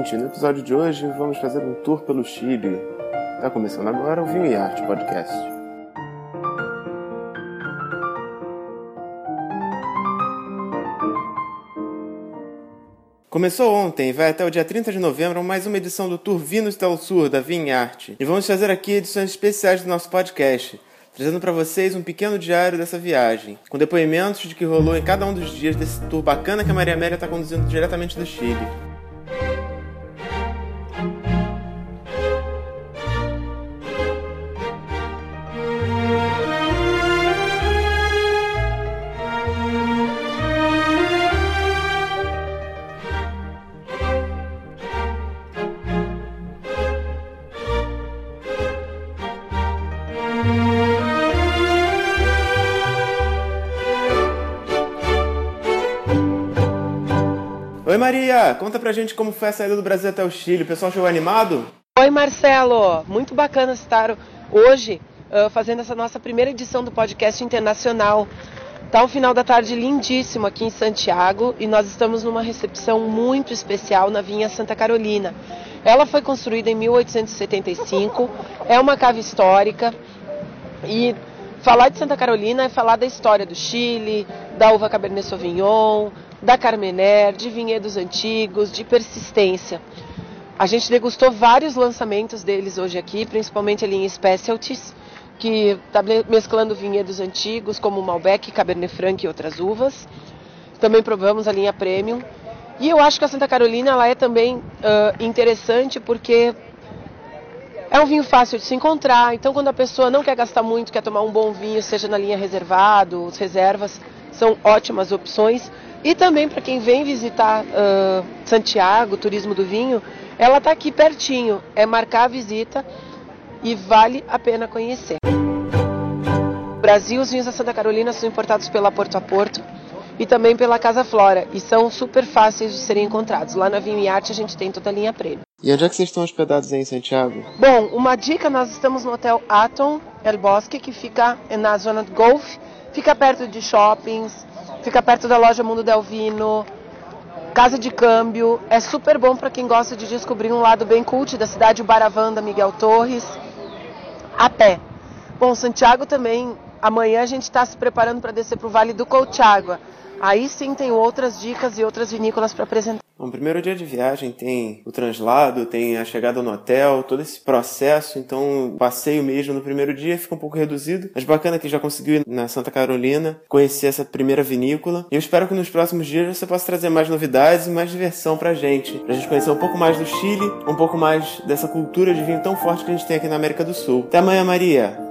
seguinte, no episódio de hoje vamos fazer um tour pelo Chile. Está começando agora o Vinho e Arte Podcast. Começou ontem e vai até o dia 30 de novembro mais uma edição do Tour Vinos del Sur da Vinho Arte. E vamos fazer aqui edições especiais do nosso podcast, trazendo para vocês um pequeno diário dessa viagem, com depoimentos de que rolou em cada um dos dias desse tour bacana que a Maria Amélia está conduzindo diretamente do Chile. Oi Maria, conta pra gente como foi a saída do Brasil até o Chile. O pessoal chegou animado? Oi Marcelo, muito bacana estar hoje uh, fazendo essa nossa primeira edição do podcast internacional. Tá um final da tarde lindíssimo aqui em Santiago e nós estamos numa recepção muito especial na Vinha Santa Carolina. Ela foi construída em 1875, é uma cava histórica e falar de Santa Carolina é falar da história do Chile, da uva Cabernet Sauvignon, da Carmener, de vinhedos antigos, de persistência. A gente degustou vários lançamentos deles hoje aqui, principalmente ali em Specialties, que está mesclando vinhedos antigos como Malbec, Cabernet Franc e outras uvas. Também provamos a linha Premium. E eu acho que a Santa Carolina ela é também uh, interessante porque é um vinho fácil de se encontrar. Então, quando a pessoa não quer gastar muito, quer tomar um bom vinho, seja na linha reservado, os reservas, são ótimas opções. E também para quem vem visitar uh, Santiago, Turismo do Vinho, ela está aqui pertinho. É marcar a visita e vale a pena conhecer. No Brasil, os vinhos da Santa Carolina são importados pela Porto a Porto e também pela Casa Flora e são super fáceis de serem encontrados. Lá na Vinho e Arte a gente tem toda a linha prêmio. E onde é que vocês estão hospedados aí em Santiago? Bom, uma dica, nós estamos no Hotel Atom El Bosque, que fica na zona do Golf, fica perto de shoppings, fica perto da loja Mundo Del Vino, casa de câmbio. É super bom para quem gosta de descobrir um lado bem cult da cidade, o Baravanda Miguel Torres, a pé. Bom, Santiago também, amanhã a gente está se preparando para descer para o Vale do Colchagua. Aí sim tem outras dicas e outras vinícolas para apresentar. Bom, primeiro dia de viagem tem o translado, tem a chegada no hotel, todo esse processo, então o passeio mesmo no primeiro dia fica um pouco reduzido, mas bacana que já conseguiu ir na Santa Carolina, conhecer essa primeira vinícola, e eu espero que nos próximos dias você possa trazer mais novidades e mais diversão pra gente, pra gente conhecer um pouco mais do Chile, um pouco mais dessa cultura de vinho tão forte que a gente tem aqui na América do Sul. Até amanhã, Maria!